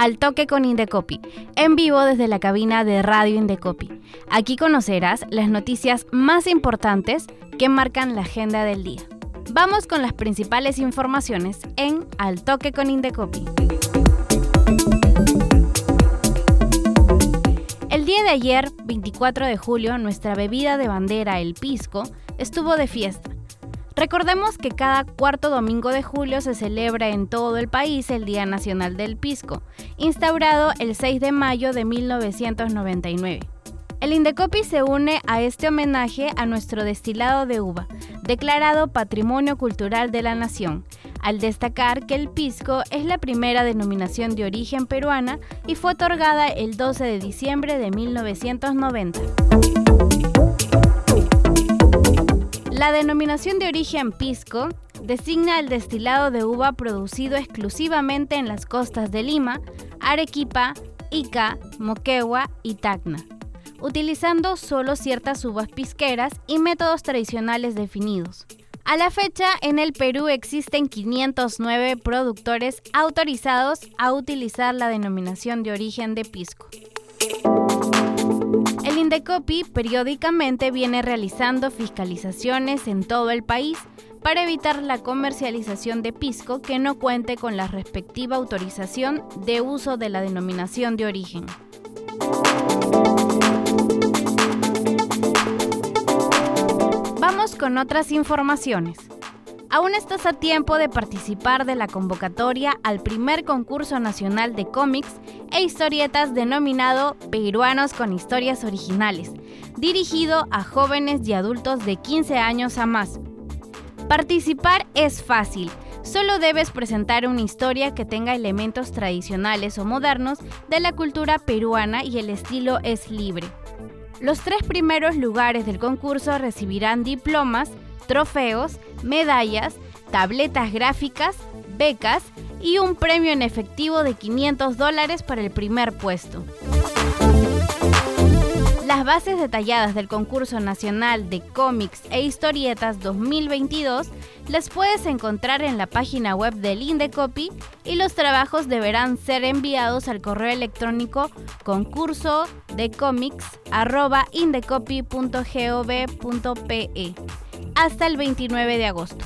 Al Toque con Indecopi, en vivo desde la cabina de Radio Indecopi. Aquí conocerás las noticias más importantes que marcan la agenda del día. Vamos con las principales informaciones en Al Toque con Indecopi. El día de ayer, 24 de julio, nuestra bebida de bandera, el pisco, estuvo de fiesta. Recordemos que cada cuarto domingo de julio se celebra en todo el país el Día Nacional del Pisco, instaurado el 6 de mayo de 1999. El Indecopi se une a este homenaje a nuestro destilado de uva, declarado Patrimonio Cultural de la Nación, al destacar que el pisco es la primera denominación de origen peruana y fue otorgada el 12 de diciembre de 1990. La denominación de origen pisco designa el destilado de uva producido exclusivamente en las costas de Lima, Arequipa, Ica, Moquegua y Tacna utilizando solo ciertas uvas pisqueras y métodos tradicionales definidos. A la fecha, en el Perú existen 509 productores autorizados a utilizar la denominación de origen de pisco. Indecopi periódicamente viene realizando fiscalizaciones en todo el país para evitar la comercialización de pisco que no cuente con la respectiva autorización de uso de la denominación de origen. Vamos con otras informaciones. Aún estás a tiempo de participar de la convocatoria al primer concurso nacional de cómics e historietas denominado Peruanos con Historias Originales, dirigido a jóvenes y adultos de 15 años a más. Participar es fácil, solo debes presentar una historia que tenga elementos tradicionales o modernos de la cultura peruana y el estilo es libre. Los tres primeros lugares del concurso recibirán diplomas, trofeos, medallas, tabletas gráficas, becas y un premio en efectivo de 500 dólares para el primer puesto. Las bases detalladas del concurso nacional de cómics e historietas 2022 las puedes encontrar en la página web del Indecopi y los trabajos deberán ser enviados al correo electrónico concurso hasta el 29 de agosto.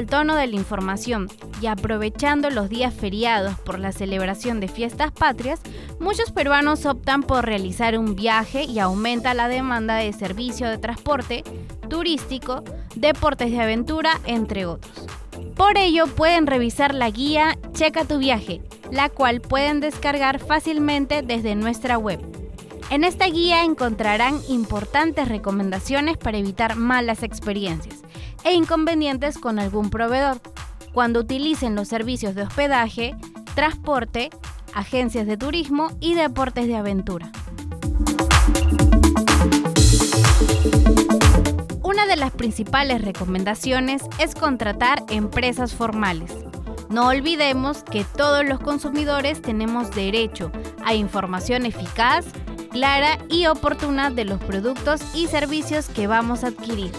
el tono de la información y aprovechando los días feriados por la celebración de fiestas patrias, muchos peruanos optan por realizar un viaje y aumenta la demanda de servicio de transporte turístico, deportes de aventura, entre otros. Por ello pueden revisar la guía Checa tu viaje, la cual pueden descargar fácilmente desde nuestra web. En esta guía encontrarán importantes recomendaciones para evitar malas experiencias e inconvenientes con algún proveedor cuando utilicen los servicios de hospedaje, transporte, agencias de turismo y deportes de aventura. Una de las principales recomendaciones es contratar empresas formales. No olvidemos que todos los consumidores tenemos derecho a información eficaz, clara y oportuna de los productos y servicios que vamos a adquirir.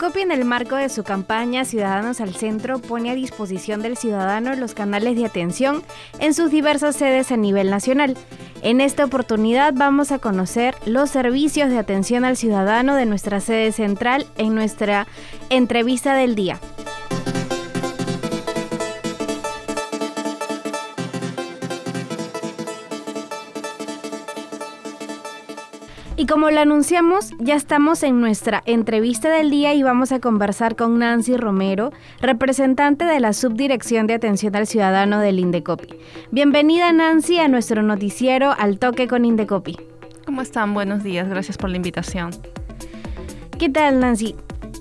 El Indecopi en el marco de su campaña Ciudadanos al Centro pone a disposición del ciudadano los canales de atención en sus diversas sedes a nivel nacional. En esta oportunidad vamos a conocer los servicios de atención al ciudadano de nuestra sede central en nuestra entrevista del día. Como lo anunciamos, ya estamos en nuestra entrevista del día y vamos a conversar con Nancy Romero, representante de la Subdirección de Atención al Ciudadano del Indecopi. Bienvenida Nancy a nuestro noticiero Al Toque con Indecopi. ¿Cómo están? Buenos días, gracias por la invitación. ¿Qué tal, Nancy?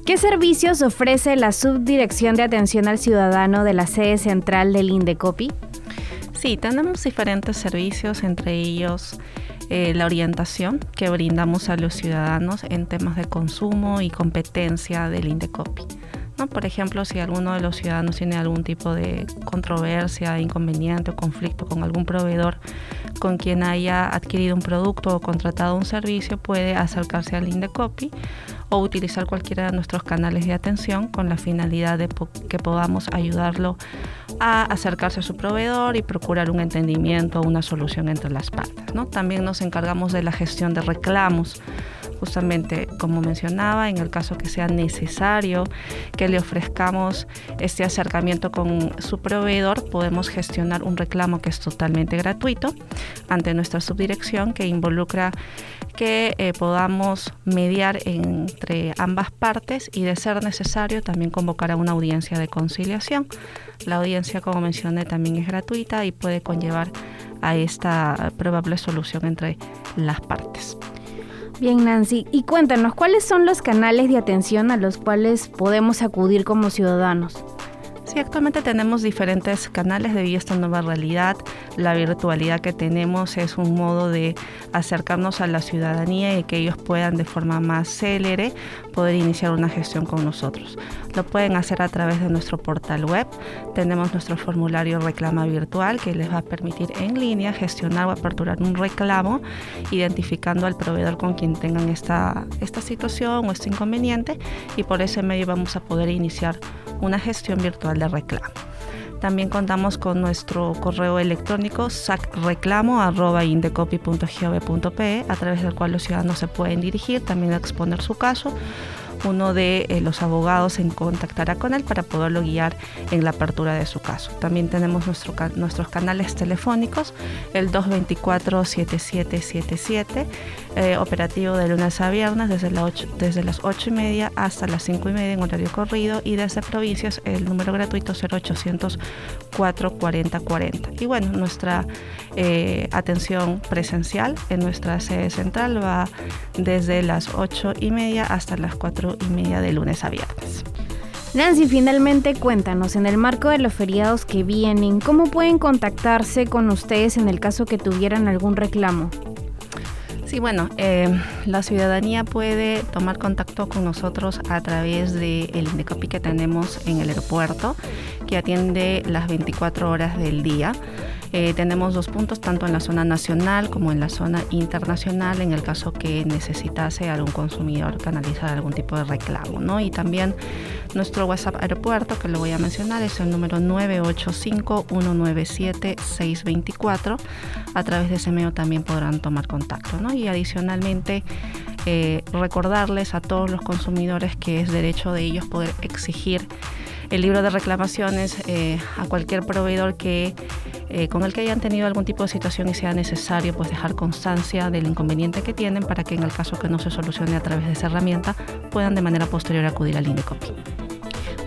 ¿Qué servicios ofrece la Subdirección de Atención al Ciudadano de la sede central del Indecopi? Sí, tenemos diferentes servicios, entre ellos eh, la orientación que brindamos a los ciudadanos en temas de consumo y competencia del Indecopi. Por ejemplo, si alguno de los ciudadanos tiene algún tipo de controversia, inconveniente o conflicto con algún proveedor con quien haya adquirido un producto o contratado un servicio, puede acercarse al Indecopi o utilizar cualquiera de nuestros canales de atención con la finalidad de que podamos ayudarlo a acercarse a su proveedor y procurar un entendimiento o una solución entre las partes. ¿no? También nos encargamos de la gestión de reclamos justamente como mencionaba, en el caso que sea necesario que le ofrezcamos este acercamiento con su proveedor, podemos gestionar un reclamo que es totalmente gratuito ante nuestra subdirección que involucra que eh, podamos mediar entre ambas partes y de ser necesario también convocar a una audiencia de conciliación. La audiencia, como mencioné, también es gratuita y puede conllevar a esta probable solución entre las partes. Bien, Nancy, y cuéntanos, ¿cuáles son los canales de atención a los cuales podemos acudir como ciudadanos? Sí, actualmente tenemos diferentes canales debido a esta nueva realidad. La virtualidad que tenemos es un modo de acercarnos a la ciudadanía y que ellos puedan de forma más célere poder iniciar una gestión con nosotros. Lo pueden hacer a través de nuestro portal web. Tenemos nuestro formulario reclama virtual que les va a permitir en línea gestionar o aperturar un reclamo identificando al proveedor con quien tengan esta, esta situación o este inconveniente y por ese medio vamos a poder iniciar una gestión virtual de reclamo. También contamos con nuestro correo electrónico sacreclamo.indecopy.gov.pe a través del cual los ciudadanos se pueden dirigir, también exponer su caso uno de eh, los abogados en contactará con él para poderlo guiar en la apertura de su caso. También tenemos nuestro, nuestros canales telefónicos, el 224-7777, eh, operativo de lunes a viernes desde, la desde las 8 y media hasta las 5 y media en horario corrido y desde provincias el número gratuito 0800 440 40. Y bueno, nuestra eh, atención presencial en nuestra sede central va desde las 8 y media hasta las 4 y media de lunes a viernes. Nancy, finalmente cuéntanos, en el marco de los feriados que vienen, ¿cómo pueden contactarse con ustedes en el caso que tuvieran algún reclamo? Sí, bueno, eh, la ciudadanía puede tomar contacto con nosotros a través del de Indecopi que tenemos en el aeropuerto, que atiende las 24 horas del día. Eh, tenemos dos puntos, tanto en la zona nacional como en la zona internacional, en el caso que necesitase algún consumidor canalizar algún tipo de reclamo. ¿no? Y también nuestro WhatsApp aeropuerto, que lo voy a mencionar, es el número 985-197-624. A través de ese medio también podrán tomar contacto. ¿no? Y adicionalmente, eh, recordarles a todos los consumidores que es derecho de ellos poder exigir el libro de reclamaciones eh, a cualquier proveedor que eh, con el que hayan tenido algún tipo de situación y sea necesario pues dejar constancia del inconveniente que tienen para que en el caso que no se solucione a través de esa herramienta puedan de manera posterior acudir al INDECOPI.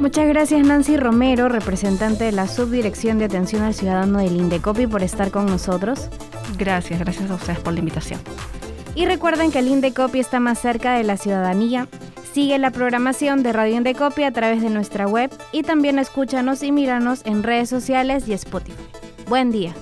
Muchas gracias Nancy Romero, representante de la Subdirección de Atención al Ciudadano del INDECOPI por estar con nosotros. Gracias, gracias a ustedes por la invitación. Y recuerden que el INDECOPI está más cerca de la ciudadanía. Sigue la programación de Radio Indecopi a través de nuestra web y también escúchanos y míranos en redes sociales y Spotify. Buen día.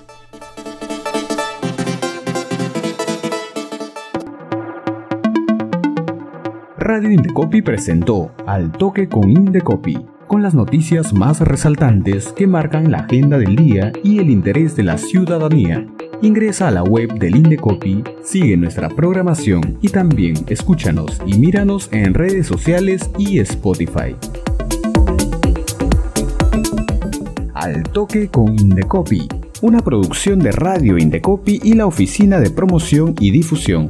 Radio Indecopi presentó Al Toque con Indecopi, con las noticias más resaltantes que marcan la agenda del día y el interés de la ciudadanía. Ingresa a la web del Indecopi, sigue nuestra programación y también escúchanos y míranos en redes sociales y Spotify. Al toque con Indecopi, una producción de Radio Indecopi y la Oficina de Promoción y Difusión.